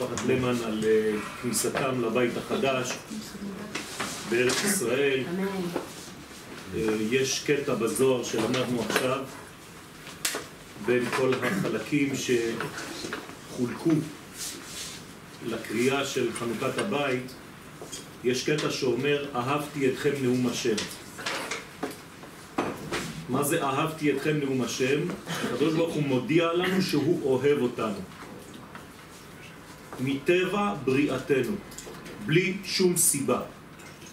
משפחת למן על אה, כניסתם לבית החדש בארץ ישראל. אה, יש קטע בזוהר שלמדנו עכשיו בין כל החלקים שחולקו לקריאה של חנוכת הבית. יש קטע שאומר, אהבתי אתכם נאום השם. מה זה אהבתי אתכם נאום השם? הקדוש ברוך הוא מודיע לנו שהוא אוהב אותנו. מטבע בריאתנו, בלי שום סיבה.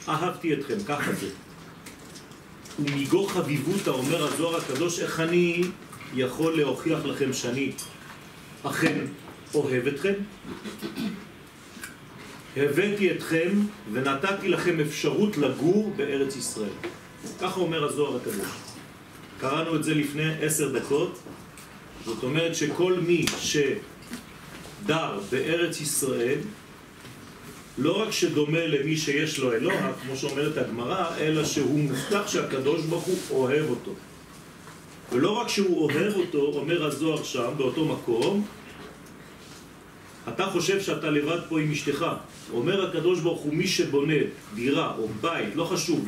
אהבתי אתכם, ככה זה. ומגו חביבותא, אומר הזוהר הקדוש, איך אני יכול להוכיח לכם שאני אכן אוהב אתכם? הבאתי אתכם ונתתי לכם אפשרות לגור בארץ ישראל. ככה אומר הזוהר הקדוש. קראנו את זה לפני עשר דקות, זאת אומרת שכל מי ש... דר בארץ ישראל לא רק שדומה למי שיש לו אלוה, כמו שאומרת הגמרא, אלא שהוא מובטח שהקדוש ברוך הוא אוהב אותו. ולא רק שהוא אוהב אותו, אומר הזוהר שם, באותו מקום, אתה חושב שאתה לבד פה עם אשתך. אומר הקדוש ברוך הוא, מי שבונה דירה או בית, לא חשוב,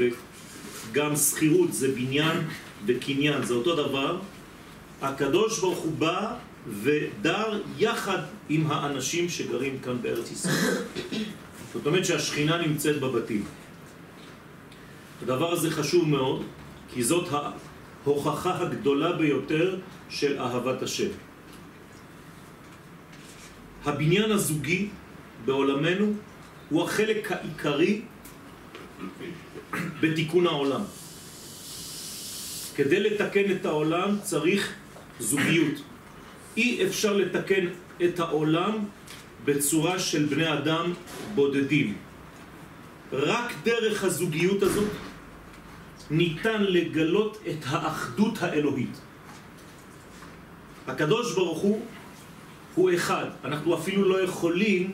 וגם שכירות זה בניין וקניין, זה אותו דבר, הקדוש ברוך הוא בא ודר יחד עם האנשים שגרים כאן בארץ ישראל. זאת אומרת שהשכינה נמצאת בבתים. הדבר הזה חשוב מאוד, כי זאת ההוכחה הגדולה ביותר של אהבת השם. הבניין הזוגי בעולמנו הוא החלק העיקרי בתיקון העולם. כדי לתקן את העולם צריך זוגיות. אי אפשר לתקן את העולם בצורה של בני אדם בודדים. רק דרך הזוגיות הזאת ניתן לגלות את האחדות האלוהית. הקדוש ברוך הוא הוא אחד. אנחנו אפילו לא יכולים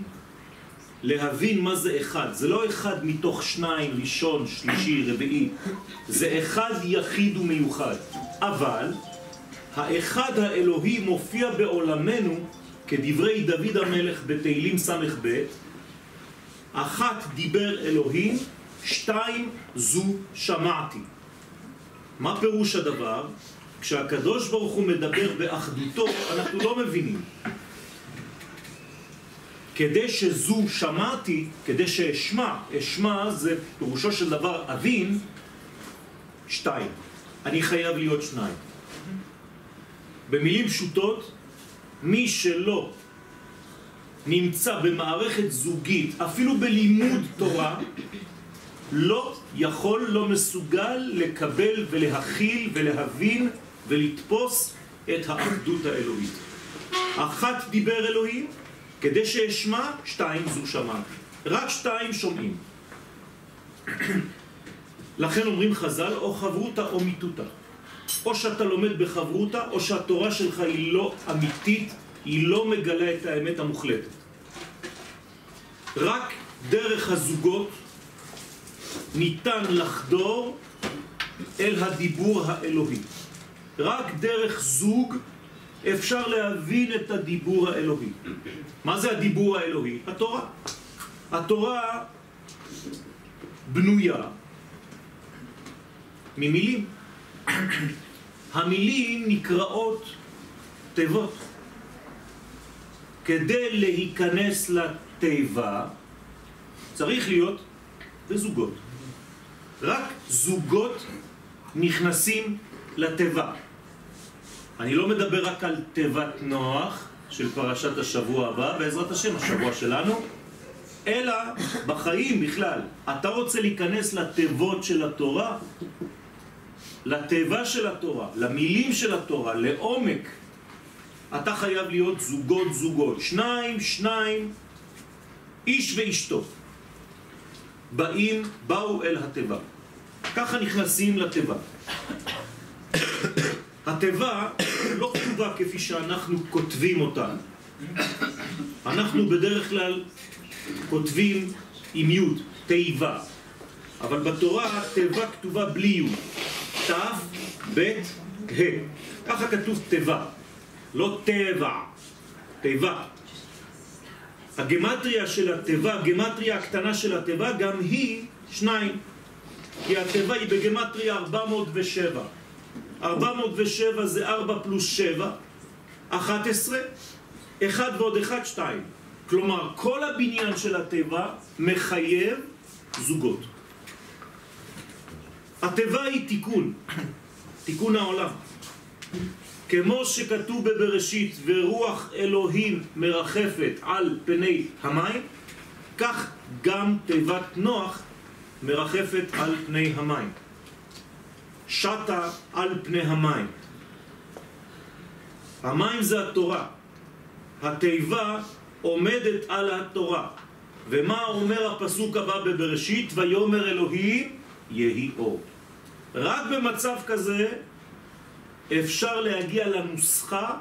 להבין מה זה אחד. זה לא אחד מתוך שניים, ראשון, שלישי, רביעי. זה אחד יחיד ומיוחד. אבל האחד האלוהי מופיע בעולמנו כדברי דוד המלך בתהילים ס"ב אחת דיבר אלוהים, שתיים זו שמעתי. מה פירוש הדבר? כשהקדוש ברוך הוא מדבר באחדותו, אנחנו לא מבינים. כדי שזו שמעתי, כדי שאשמע, אשמע זה פירושו של דבר אבין, שתיים. אני חייב להיות שניים. במילים פשוטות, מי שלא נמצא במערכת זוגית, אפילו בלימוד תורה, לא יכול, לא מסוגל לקבל ולהכיל ולהבין ולתפוס את האחדות האלוהית. אחת דיבר אלוהים, כדי שאשמע, שתיים זו שמע. רק שתיים שומעים. לכן אומרים חז"ל, או חברותא או מיתותא. או שאתה לומד בחברותה, או שהתורה שלך היא לא אמיתית, היא לא מגלה את האמת המוחלטת. רק דרך הזוגות ניתן לחדור אל הדיבור האלוהי. רק דרך זוג אפשר להבין את הדיבור האלוהי. מה זה הדיבור האלוהי? התורה. התורה בנויה ממילים. המילים נקראות תיבות. כדי להיכנס לתיבה צריך להיות בזוגות. רק זוגות נכנסים לתיבה. אני לא מדבר רק על תיבת נוח של פרשת השבוע הבא, בעזרת השם, השבוע שלנו, אלא בחיים בכלל. אתה רוצה להיכנס לתיבות של התורה, לטבע של התורה, למילים של התורה, לעומק, אתה חייב להיות זוגות זוגות, שניים שניים, איש ואשתו. באים, באו אל התיבה. ככה נכנסים לתיבה. התיבה לא כתובה כפי שאנחנו כותבים אותה. אנחנו בדרך כלל כותבים עם י', תיבה. אבל בתורה תיבה כתובה בלי י'. ת', ב', ה'. ככה כתוב תיבה, לא טבע, תיבה. הגמטריה של התיבה, הגמטריה הקטנה של התיבה, גם היא שניים. כי התיבה היא בגמטריה 407. 407 זה 4 פלוס 7, 11, 1 ועוד 1, 2. כלומר, כל הבניין של התיבה מחייב זוגות. התיבה היא תיקון, תיקון העולם. כמו שכתוב בבראשית, ורוח אלוהים מרחפת על פני המים, כך גם תיבת נוח מרחפת על פני המים. שטה על פני המים. המים זה התורה. התיבה עומדת על התורה. ומה אומר הפסוק הבא בבראשית? ויאמר אלוהים יהי אור. רק במצב כזה אפשר להגיע לנוסחה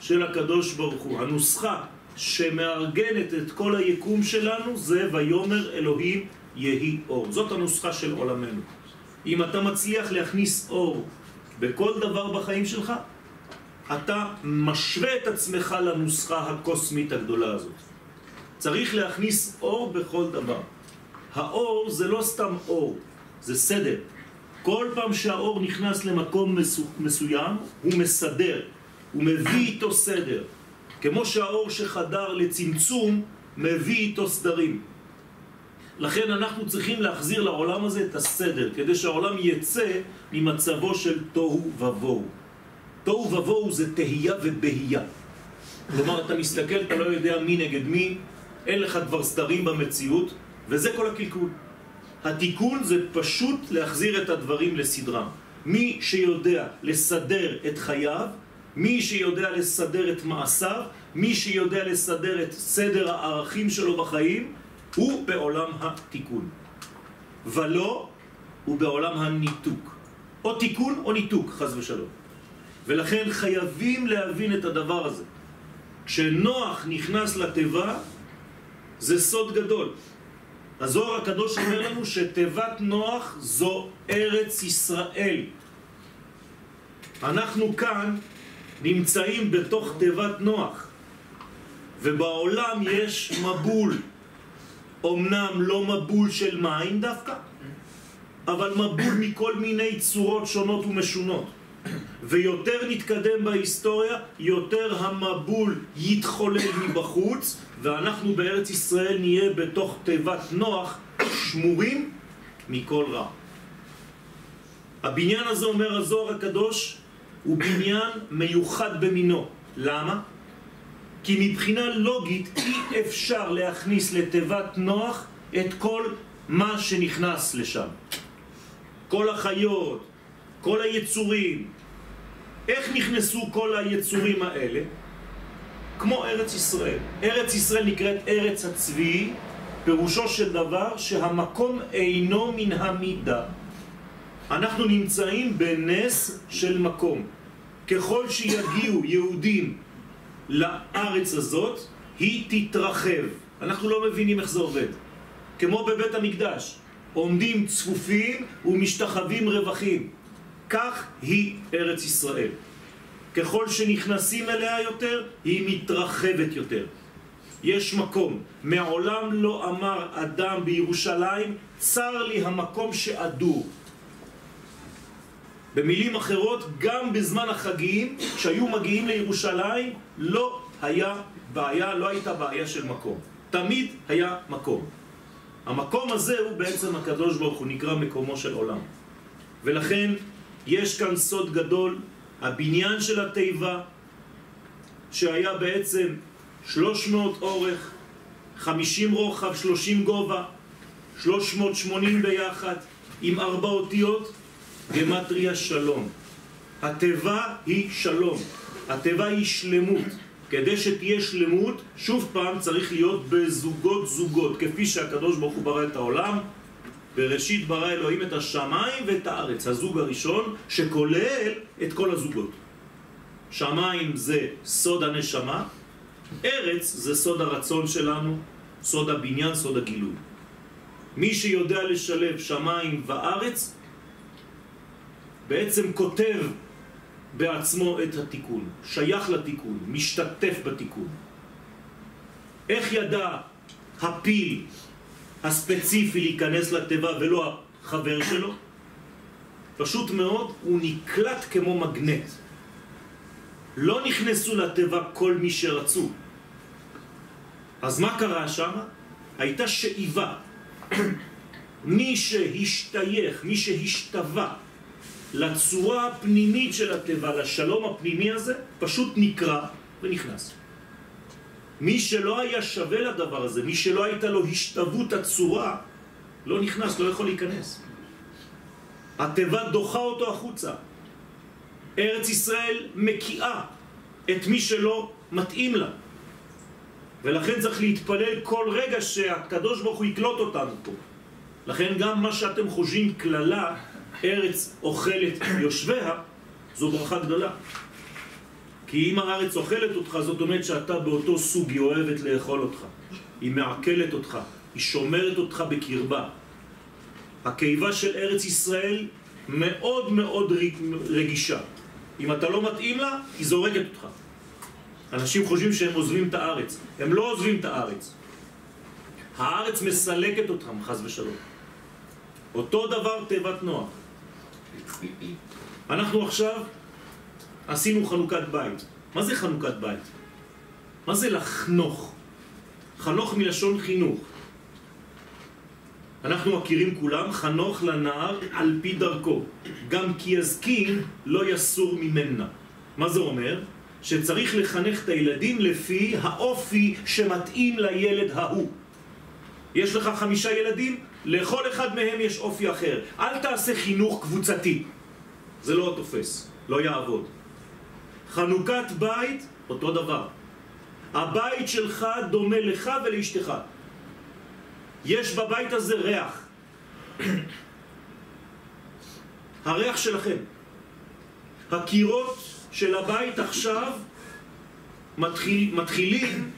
של הקדוש ברוך הוא. הנוסחה שמארגנת את כל היקום שלנו זה ויאמר אלוהים יהי אור. זאת הנוסחה של עולמנו. אם אתה מצליח להכניס אור בכל דבר בחיים שלך, אתה משווה את עצמך לנוסחה הקוסמית הגדולה הזאת. צריך להכניס אור בכל דבר. האור זה לא סתם אור, זה סדר. כל פעם שהאור נכנס למקום מסו, מסוים, הוא מסדר, הוא מביא איתו סדר. כמו שהאור שחדר לצמצום, מביא איתו סדרים. לכן אנחנו צריכים להחזיר לעולם הזה את הסדר, כדי שהעולם יצא ממצבו של תוהו ובוהו. תוהו ובוהו זה תהייה ובהייה. כלומר, אתה מסתכל, אתה לא יודע מי נגד מי, אין לך כבר סדרים במציאות, וזה כל הקלקול. התיקון זה פשוט להחזיר את הדברים לסדרם. מי שיודע לסדר את חייו, מי שיודע לסדר את מעשיו, מי שיודע לסדר את סדר הערכים שלו בחיים, הוא בעולם התיקון. ולא הוא בעולם הניתוק. או תיקון או ניתוק, חז ושלום. ולכן חייבים להבין את הדבר הזה. כשנוח נכנס לתיבה, זה סוד גדול. הזוהר הקדוש אומר לנו שתיבת נוח זו ארץ ישראל. אנחנו כאן נמצאים בתוך תיבת נוח, ובעולם יש מבול. אמנם לא מבול של מים דווקא, אבל מבול מכל מיני צורות שונות ומשונות. ויותר נתקדם בהיסטוריה, יותר המבול יתחולל מבחוץ, ואנחנו בארץ ישראל נהיה בתוך תיבת נוח שמורים מכל רע. הבניין הזה, אומר הזוהר הקדוש, הוא בניין מיוחד במינו. למה? כי מבחינה לוגית אי אפשר להכניס לתיבת נוח את כל מה שנכנס לשם. כל החיות, כל היצורים. איך נכנסו כל היצורים האלה? כמו ארץ ישראל. ארץ ישראל נקראת ארץ הצבי, פירושו של דבר שהמקום אינו מן המידה. אנחנו נמצאים בנס של מקום. ככל שיגיעו יהודים לארץ הזאת, היא תתרחב. אנחנו לא מבינים איך זה עובד. כמו בבית המקדש, עומדים צפופים ומשתחווים רווחים. כך היא ארץ ישראל. ככל שנכנסים אליה יותר, היא מתרחבת יותר. יש מקום. מעולם לא אמר אדם בירושלים, צר לי המקום שאדור. במילים אחרות, גם בזמן החגים, כשהיו מגיעים לירושלים, לא היה בעיה, לא הייתה בעיה של מקום. תמיד היה מקום. המקום הזה הוא בעצם הקדוש ברוך הוא, נקרא מקומו של עולם. ולכן יש כאן סוד גדול, הבניין של התיבה, שהיה בעצם 300 אורך, 50 רוחב, 30 גובה, 380 ביחד, עם ארבע אותיות, גמטריה שלום. התיבה היא שלום, התיבה היא שלמות. כדי שתהיה שלמות, שוב פעם צריך להיות בזוגות זוגות, כפי שהקדוש ברוך הוא ברא את העולם, בראשית ברא אלוהים את השמיים ואת הארץ, הזוג הראשון שכולל את כל הזוגות. שמיים זה סוד הנשמה, ארץ זה סוד הרצון שלנו, סוד הבניין, סוד הגילוי. מי שיודע לשלב שמיים וארץ, בעצם כותב בעצמו את התיקון, שייך לתיקון, משתתף בתיקון. איך ידע הפיל הספציפי להיכנס לתיבה ולא החבר שלו? פשוט מאוד, הוא נקלט כמו מגנט. לא נכנסו לתיבה כל מי שרצו. אז מה קרה שם? הייתה שאיבה. מי שהשתייך, מי שהשתווה לצורה הפנימית של התיבה, לשלום הפנימי הזה, פשוט נקרא ונכנס. מי שלא היה שווה לדבר הזה, מי שלא הייתה לו השתוות הצורה, לא נכנס, לא יכול להיכנס. התיבה דוחה אותו החוצה. ארץ ישראל מקיאה את מי שלא מתאים לה. ולכן צריך להתפלל כל רגע שהקדוש ברוך הוא יקלוט אותנו פה. לכן גם מה שאתם חושבים כללה, ארץ אוכלת יושביה, זו ברכה גדולה. כי אם הארץ אוכלת אותך, זאת אומרת שאתה באותו סוג, היא אוהבת לאכול אותך. היא מעכלת אותך, היא שומרת אותך בקרבה. הקיבה של ארץ ישראל מאוד מאוד רגישה. אם אתה לא מתאים לה, היא זורקת אותך. אנשים חושבים שהם עוזבים את הארץ. הם לא עוזבים את הארץ. הארץ מסלקת אותם, חז ושלום. אותו דבר תיבת נוח. אנחנו עכשיו עשינו חנוכת בית. מה זה חנוכת בית? מה זה לחנוך? חנוך מלשון חינוך. אנחנו מכירים כולם, חנוך לנער על פי דרכו. גם כי יזקין לא יסור ממנה. מה זה אומר? שצריך לחנך את הילדים לפי האופי שמתאים לילד ההוא. יש לך חמישה ילדים, לכל אחד מהם יש אופי אחר. אל תעשה חינוך קבוצתי. זה לא תופס, לא יעבוד. חנוכת בית, אותו דבר. הבית שלך דומה לך ולאשתך. יש בבית הזה ריח. הריח שלכם. הקירות של הבית עכשיו מתחיל, מתחילים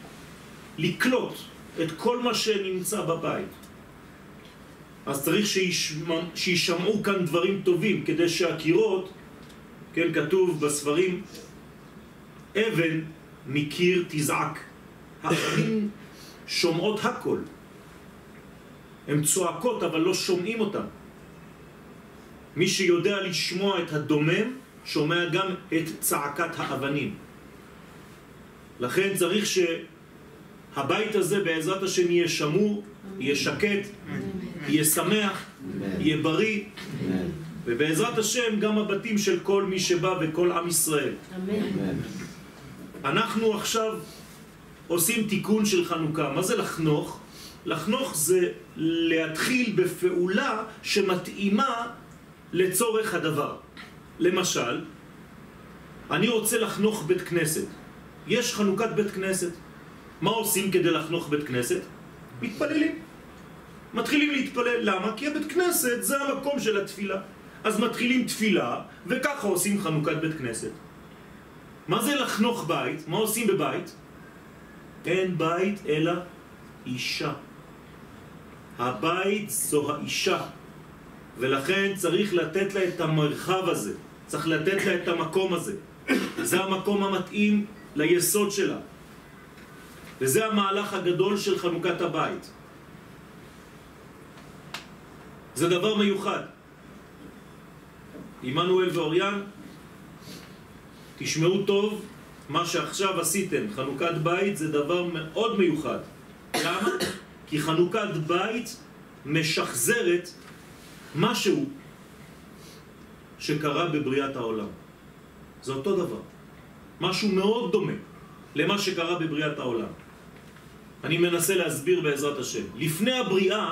לקלוט את כל מה שנמצא בבית. אז צריך שישמע, שישמעו כאן דברים טובים כדי שהקירות, כן, כתוב בספרים, אבן מקיר תזעק. האבנים שומעות הכל. הן צועקות אבל לא שומעים אותן. מי שיודע לשמוע את הדומם, שומע גם את צעקת האבנים. לכן צריך שהבית הזה בעזרת השם יהיה שמור, יהיה שקט, יהיה שמח, יהיה בריא, ובעזרת השם גם הבתים של כל מי שבא וכל עם ישראל. אנחנו עכשיו עושים תיקון של חנוכה. מה זה לחנוך? לחנוך זה להתחיל בפעולה שמתאימה לצורך הדבר. למשל, אני רוצה לחנוך בית כנסת. יש חנוכת בית כנסת. מה עושים כדי לחנוך בית כנסת? מתפללים. מתחילים להתפלל. למה? כי הבית כנסת זה המקום של התפילה. אז מתחילים תפילה, וככה עושים חנוכת בית כנסת. מה זה לחנוך בית? מה עושים בבית? אין בית אלא אישה. הבית זו האישה, ולכן צריך לתת לה את המרחב הזה, צריך לתת לה את המקום הזה. זה המקום המתאים ליסוד שלה. וזה המהלך הגדול של חנוכת הבית. זה דבר מיוחד. עמנואל ואוריאן, תשמעו טוב, מה שעכשיו עשיתם, חנוכת בית, זה דבר מאוד מיוחד. למה? כי חנוכת בית משחזרת משהו שקרה בבריאת העולם. זה אותו דבר. משהו מאוד דומה למה שקרה בבריאת העולם. אני מנסה להסביר בעזרת השם. לפני הבריאה,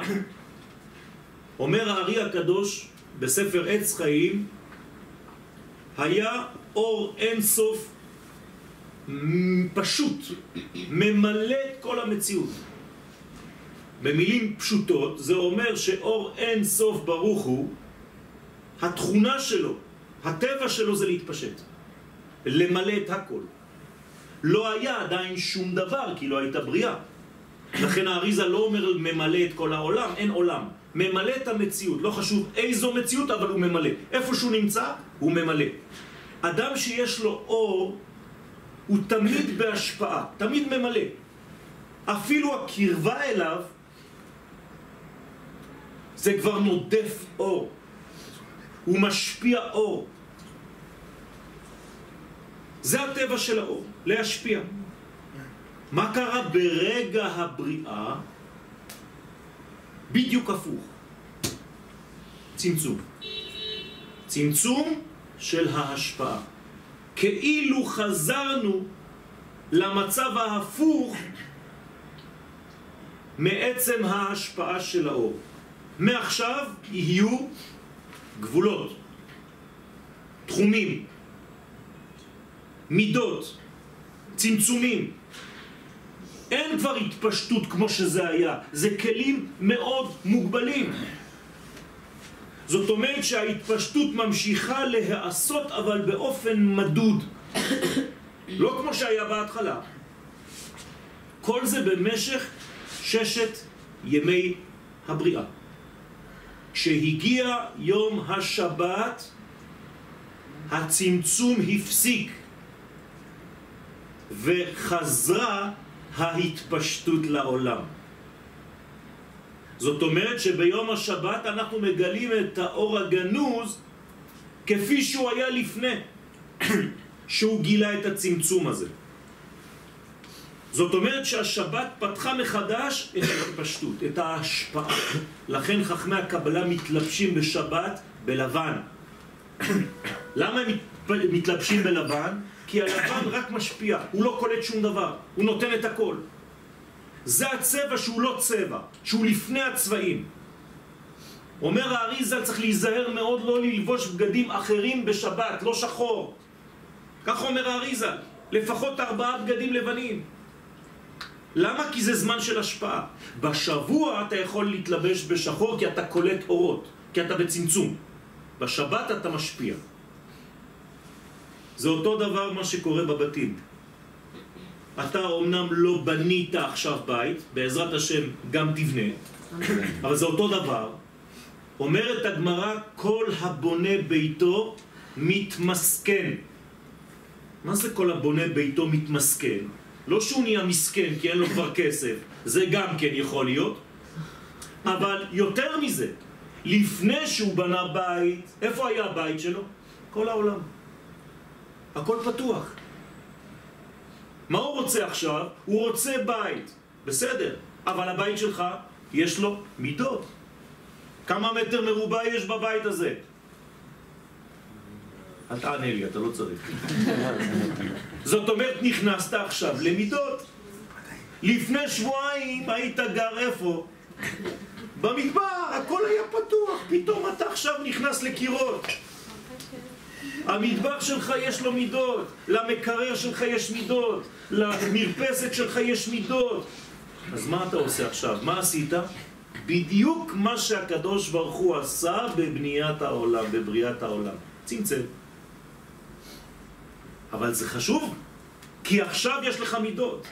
אומר הארי הקדוש בספר עץ חיים, היה אור אין סוף פשוט, ממלא את כל המציאות. במילים פשוטות זה אומר שאור אין סוף ברוך הוא, התכונה שלו, הטבע שלו זה להתפשט, למלא את הכל. לא היה עדיין שום דבר כי לא הייתה בריאה. לכן האריזה לא אומר ממלא את כל העולם, אין עולם. ממלא את המציאות, לא חשוב איזו מציאות, אבל הוא ממלא. איפה שהוא נמצא, הוא ממלא. אדם שיש לו אור, הוא תמיד בהשפעה, תמיד ממלא. אפילו הקרבה אליו זה כבר נודף אור. הוא משפיע אור. זה הטבע של האור, להשפיע. מה קרה ברגע הבריאה? בדיוק הפוך. צמצום. צמצום של ההשפעה. כאילו חזרנו למצב ההפוך מעצם ההשפעה של האור. מעכשיו יהיו גבולות, תחומים, מידות, צמצומים. אין כבר התפשטות כמו שזה היה, זה כלים מאוד מוגבלים. זאת אומרת שההתפשטות ממשיכה להיעשות אבל באופן מדוד. לא כמו שהיה בהתחלה. כל זה במשך ששת ימי הבריאה. כשהגיע יום השבת, הצמצום הפסיק וחזרה ההתפשטות לעולם. זאת אומרת שביום השבת אנחנו מגלים את האור הגנוז כפי שהוא היה לפני שהוא גילה את הצמצום הזה. זאת אומרת שהשבת פתחה מחדש את ההתפשטות, את ההשפעה. לכן חכמי הקבלה מתלבשים בשבת בלבן. למה הם מתלבשים בלבן? כי הלבן רק משפיע, הוא לא קולט שום דבר, הוא נותן את הכל. זה הצבע שהוא לא צבע, שהוא לפני הצבעים. אומר האריזה צריך להיזהר מאוד לא ללבוש בגדים אחרים בשבת, לא שחור. כך אומר האריזה, לפחות ארבעה בגדים לבנים. למה? כי זה זמן של השפעה. בשבוע אתה יכול להתלבש בשחור כי אתה קולט אורות, כי אתה בצמצום. בשבת אתה משפיע. זה אותו דבר מה שקורה בבתים. אתה אומנם לא בנית עכשיו בית, בעזרת השם גם תבנה, אבל זה אותו דבר. אומרת הגמרא, כל הבונה ביתו מתמסכן. מה זה כל הבונה ביתו מתמסכן? לא שהוא נהיה מסכן כי אין לו כבר כסף, זה גם כן יכול להיות, אבל יותר מזה, לפני שהוא בנה בית, איפה היה הבית שלו? כל העולם. הכל פתוח. מה הוא רוצה עכשיו? הוא רוצה בית, בסדר, אבל הבית שלך יש לו מידות. כמה מטר מרובע יש בבית הזה? אל תענה לי, אתה לא צריך. זאת אומרת, נכנסת עכשיו למידות. לפני שבועיים היית גר איפה? במדבר, הכל היה פתוח, פתאום אתה עכשיו נכנס לקירות. המטבח שלך יש לו מידות, למקרר שלך יש מידות, למרפסת שלך יש מידות. אז מה אתה עושה עכשיו? מה עשית? בדיוק מה שהקדוש ברוך הוא עשה בבניית העולם, בבריאת העולם. צמצם. אבל זה חשוב, כי עכשיו יש לך מידות.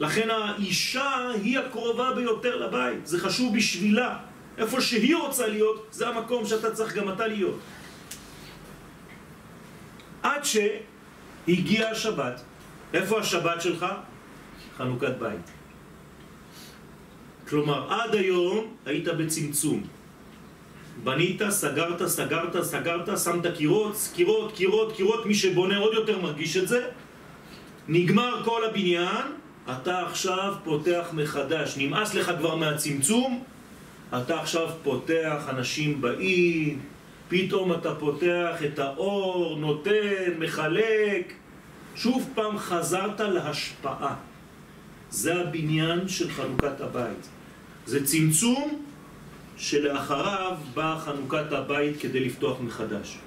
לכן האישה היא הקרובה ביותר לבית, זה חשוב בשבילה. איפה שהיא רוצה להיות, זה המקום שאתה צריך גם אתה להיות. עד שהגיע השבת. איפה השבת שלך? חנוכת בית. כלומר, עד היום היית בצמצום. בנית, סגרת, סגרת, סגרת, שמת קירות, קירות, קירות, קירות, מי שבונה עוד יותר מרגיש את זה. נגמר כל הבניין, אתה עכשיו פותח מחדש. נמאס לך כבר מהצמצום, אתה עכשיו פותח, אנשים באים, פתאום אתה פותח את האור, נותן, מחלק. שוב פעם חזרת להשפעה. זה הבניין של חנוכת הבית. זה צמצום שלאחריו באה חנוכת הבית כדי לפתוח מחדש.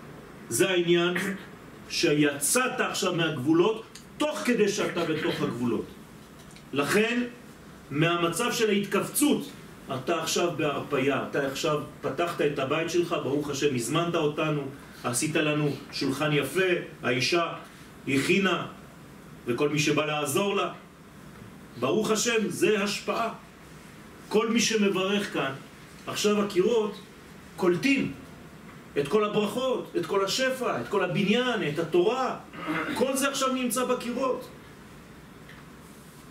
זה העניין שיצאת עכשיו מהגבולות תוך כדי שאתה בתוך הגבולות. לכן, מהמצב של ההתכווצות, אתה עכשיו בהרפייה, אתה עכשיו פתחת את הבית שלך, ברוך השם, הזמנת אותנו, עשית לנו שולחן יפה, האישה הכינה, וכל מי שבא לעזור לה. ברוך השם, זה השפעה. כל מי שמברך כאן, עכשיו הקירות קולטים את כל הברכות, את כל השפע, את כל הבניין, את התורה. כל זה עכשיו נמצא בקירות.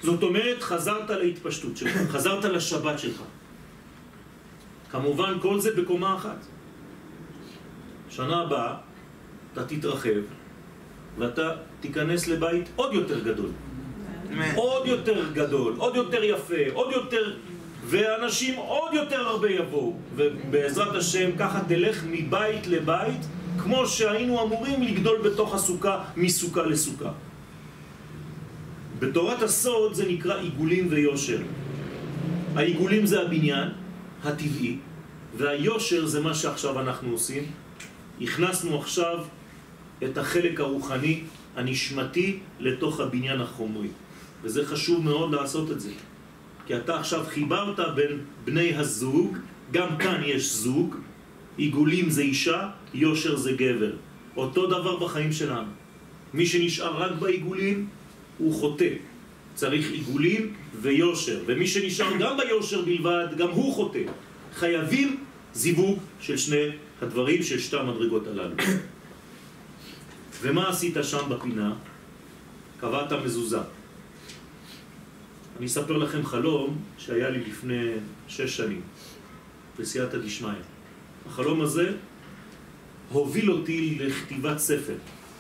זאת אומרת, חזרת להתפשטות שלך, חזרת לשבת שלך. כמובן, כל זה בקומה אחת. שנה הבאה אתה תתרחב ואתה תיכנס לבית עוד יותר גדול. עוד יותר גדול, עוד יותר יפה, עוד יותר... ואנשים עוד יותר הרבה יבואו. ובעזרת השם ככה תלך מבית לבית, כמו שהיינו אמורים לגדול בתוך הסוכה, מסוכה לסוכה. בתורת הסוד זה נקרא עיגולים ויושר. העיגולים זה הבניין הטבעי, והיושר זה מה שעכשיו אנחנו עושים. הכנסנו עכשיו את החלק הרוחני, הנשמתי, לתוך הבניין החומרי. וזה חשוב מאוד לעשות את זה. כי אתה עכשיו חיברת בין בני הזוג, גם כאן יש זוג, עיגולים זה אישה, יושר זה גבר. אותו דבר בחיים שלנו. מי שנשאר רק בעיגולים הוא חוטא. צריך עיגולים ויושר, ומי שנשאר גם ביושר בלבד, גם הוא חוטא. חייבים זיווג של שני הדברים, של שתי המדרגות הללו. ומה עשית שם בפינה? קבעת מזוזה. אני אספר לכם חלום שהיה לי לפני שש שנים, בסייעתא דשמיא. החלום הזה הוביל אותי לכתיבת ספר.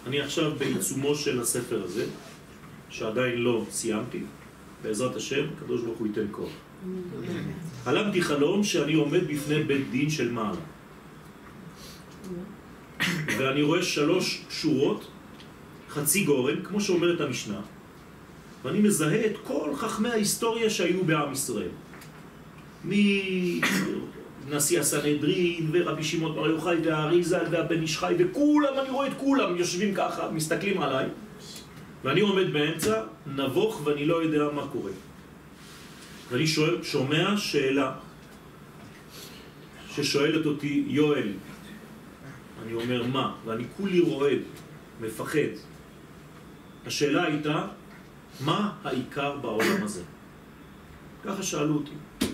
אני עכשיו בעיצומו של הספר הזה, שעדיין לא סיימתי, בעזרת השם, הקדוש ברוך הוא ייתן כוח. חלמתי חלום שאני עומד בפני בית דין של מעלה. ואני רואה שלוש שורות, חצי גורן, כמו שאומרת המשנה, ואני מזהה את כל חכמי ההיסטוריה שהיו בעם ישראל. מנשיא הסנהדרין, ורבי שמעון בר יוחאי, והאריזה, והבן איש חי, וכולם, אני רואה את כולם יושבים ככה, מסתכלים עליי, ואני עומד באמצע, נבוך, ואני לא יודע מה קורה. ואני שואל, שומע שאלה ששואלת אותי יואל, אני אומר מה? ואני כולי רועד, מפחד. השאלה הייתה, מה העיקר בעולם הזה? ככה שאלו אותי.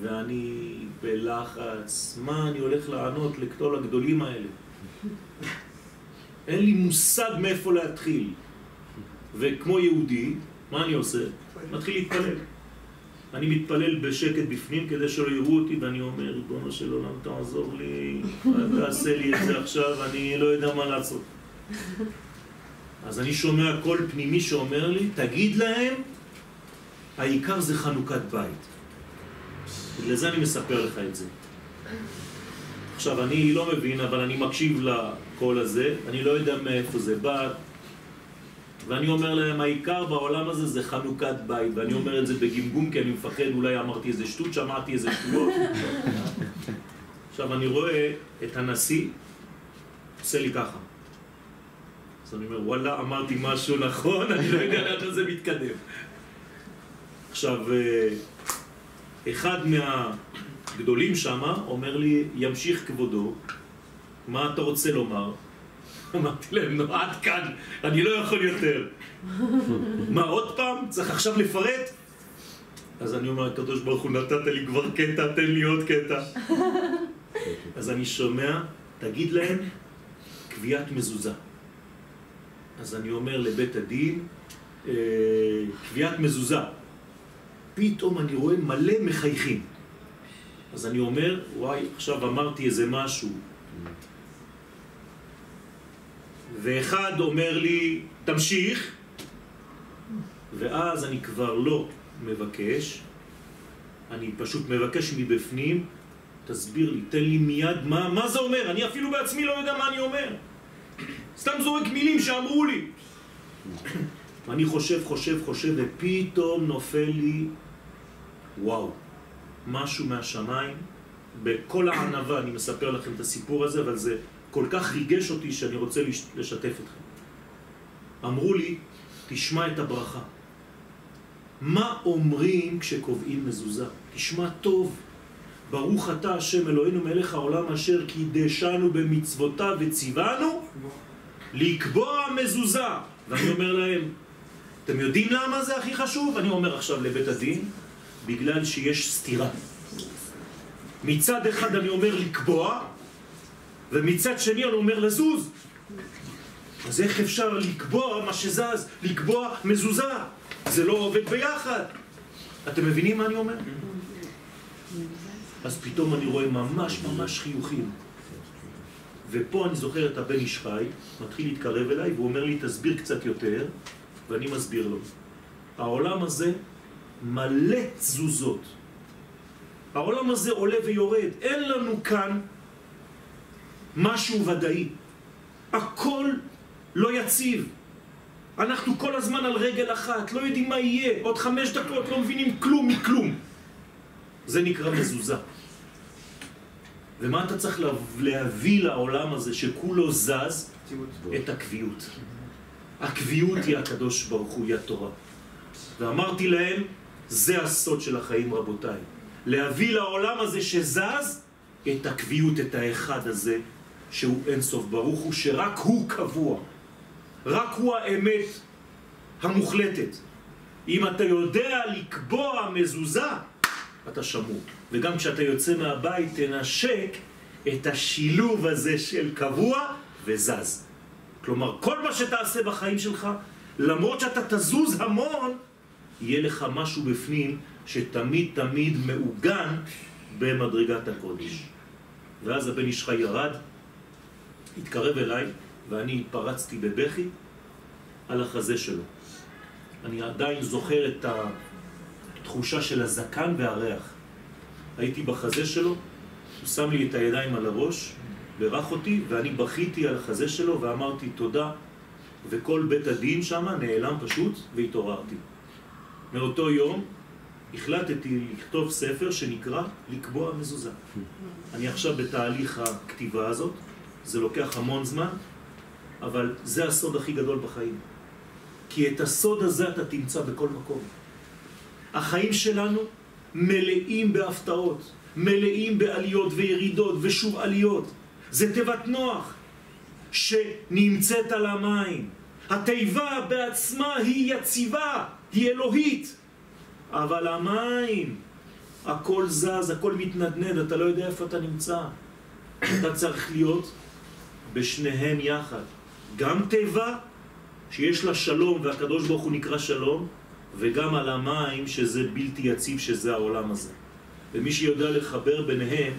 ואני בלחץ, מה אני הולך לענות לקטול הגדולים האלה? אין לי מושג מאיפה להתחיל. וכמו יהודי, מה אני עושה? מתחיל להתפלל. אני מתפלל בשקט בפנים כדי שלא יראו אותי, ואני אומר, ריבונו של עולם, תעזור לי, תעשה לי את זה עכשיו, אני לא יודע מה לעשות. אז אני שומע קול פנימי שאומר לי, תגיד להם, העיקר זה חנוכת בית. בגלל זה אני מספר לך את זה. עכשיו, אני לא מבין, אבל אני מקשיב לקול הזה, אני לא יודע מאיפה זה בא, ואני אומר להם, העיקר בעולם הזה זה חנוכת בית, ואני אומר את זה בגמגום כי אני מפחד, אולי אמרתי איזה שטות, שמעתי איזה שטויות. עכשיו אני רואה את הנשיא, עושה לי ככה. אז אני אומר, וואלה, אמרתי משהו נכון, אני לא יודע לאן זה מתקדם. עכשיו, אה, אחד מהגדולים שם אומר לי, ימשיך כבודו, מה אתה רוצה לומר? אמרתי להם, נו, עד כאן, אני לא יכול יותר. מה, עוד פעם? צריך עכשיו לפרט? אז אני אומר, הקדוש ברוך הוא, נתת לי כבר קטע, תן לי עוד קטע. אז אני שומע, תגיד להם, קביעת מזוזה. אז אני אומר לבית הדין, אה, קביעת מזוזה. פתאום אני רואה מלא מחייכים. אז אני אומר, וואי, עכשיו אמרתי איזה משהו. ואחד אומר לי, תמשיך, ואז אני כבר לא מבקש, אני פשוט מבקש מבפנים, תסביר לי, תן לי מיד מה, מה זה אומר, אני אפילו בעצמי לא יודע מה אני אומר. סתם זורק מילים שאמרו לי. ואני חושב, חושב, חושב, ופתאום נופל לי, וואו, משהו מהשמיים, בכל הענבה אני מספר לכם את הסיפור הזה, אבל זה כל כך ריגש אותי שאני רוצה לשתף אתכם. אמרו לי, תשמע את הברכה. מה אומרים כשקובעים מזוזה? תשמע טוב. ברוך אתה השם אלוהינו מלך העולם אשר קידשנו במצוותיו וציוונו לקבוע מזוזה. ואני אומר להם, אתם יודעים למה זה הכי חשוב? אני אומר עכשיו לבית הדין, בגלל שיש סתירה. מצד אחד אני אומר לקבוע, ומצד שני אני אומר לזוז. אז איך אפשר לקבוע מה שזז, לקבוע מזוזה? זה לא עובד ביחד. אתם מבינים מה אני אומר? אז פתאום אני רואה ממש ממש חיוכים. ופה אני זוכר את הבן איש חי, מתחיל להתקרב אליי, והוא אומר לי, תסביר קצת יותר, ואני מסביר לו. העולם הזה מלא תזוזות. העולם הזה עולה ויורד. אין לנו כאן משהו ודאי. הכל לא יציב. אנחנו כל הזמן על רגל אחת, לא יודעים מה יהיה. עוד חמש דקות לא מבינים כלום מכלום. זה נקרא מזוזה. ומה אתה צריך להביא לעולם הזה שכולו זז? את הקביעות. הקביעות היא הקדוש ברוך הוא, היא התורה. ואמרתי להם, זה הסוד של החיים רבותיי. להביא לעולם הזה שזז את הקביעות, את האחד הזה, שהוא אין סוף ברוך הוא, שרק הוא קבוע. רק הוא האמת המוחלטת. אם אתה יודע לקבוע מזוזה, אתה שמור. וגם כשאתה יוצא מהבית תנשק את השילוב הזה של קבוע וזז. כלומר, כל מה שתעשה בחיים שלך, למרות שאתה תזוז המון, יהיה לך משהו בפנים שתמיד תמיד מעוגן במדרגת הקודש. ואז הבן איש חי ירד, התקרב אליי, ואני התפרצתי בבכי על החזה שלו. אני עדיין זוכר את התחושה של הזקן והריח. הייתי בחזה שלו, הוא שם לי את הידיים על הראש, ברך אותי, ואני בכיתי על החזה שלו ואמרתי תודה, וכל בית הדין שם נעלם פשוט, והתעוררתי. מאותו יום החלטתי לכתוב ספר שנקרא לקבוע מזוזה. אני עכשיו בתהליך הכתיבה הזאת, זה לוקח המון זמן, אבל זה הסוד הכי גדול בחיים. כי את הסוד הזה אתה תמצא בכל מקום. החיים שלנו מלאים בהפתעות, מלאים בעליות וירידות ושוב עליות. זה תיבת נוח שנמצאת על המים. התיבה בעצמה היא יציבה, היא אלוהית. אבל המים, הכל זז, הכל מתנדנד, אתה לא יודע איפה אתה נמצא. אתה צריך להיות בשניהם יחד. גם תיבה שיש לה שלום והקדוש ברוך הוא נקרא שלום, וגם על המים שזה בלתי יציב, שזה העולם הזה. ומי שיודע לחבר ביניהם,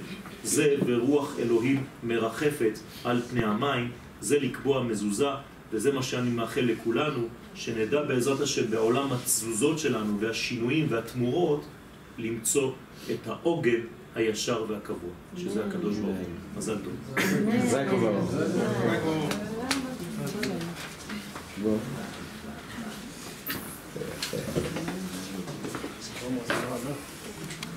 זה ברוח אלוהים מרחפת על פני המים, זה לקבוע מזוזה, וזה מה שאני מאחל לכולנו, שנדע בעזרת השם בעולם התזוזות שלנו והשינויים והתמורות, למצוא את העוגן הישר והקבוע, שזה הקדוש ברוך הוא. מזל טוב. מזל טוב.